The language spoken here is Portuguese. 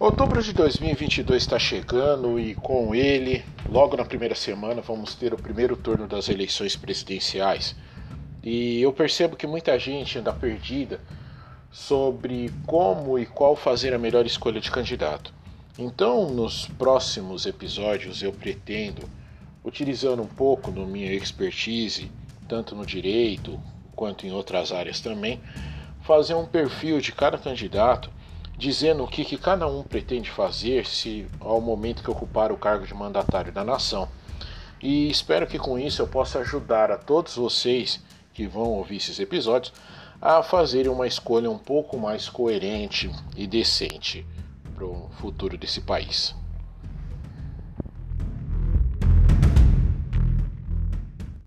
Outubro de 2022 está chegando e com ele, logo na primeira semana, vamos ter o primeiro turno das eleições presidenciais. E eu percebo que muita gente anda perdida sobre como e qual fazer a melhor escolha de candidato. Então, nos próximos episódios, eu pretendo, utilizando um pouco da minha expertise, tanto no direito quanto em outras áreas também, fazer um perfil de cada candidato dizendo o que, que cada um pretende fazer se ao momento que ocupar o cargo de mandatário da nação. E espero que com isso eu possa ajudar a todos vocês que vão ouvir esses episódios a fazerem uma escolha um pouco mais coerente e decente para o futuro desse país.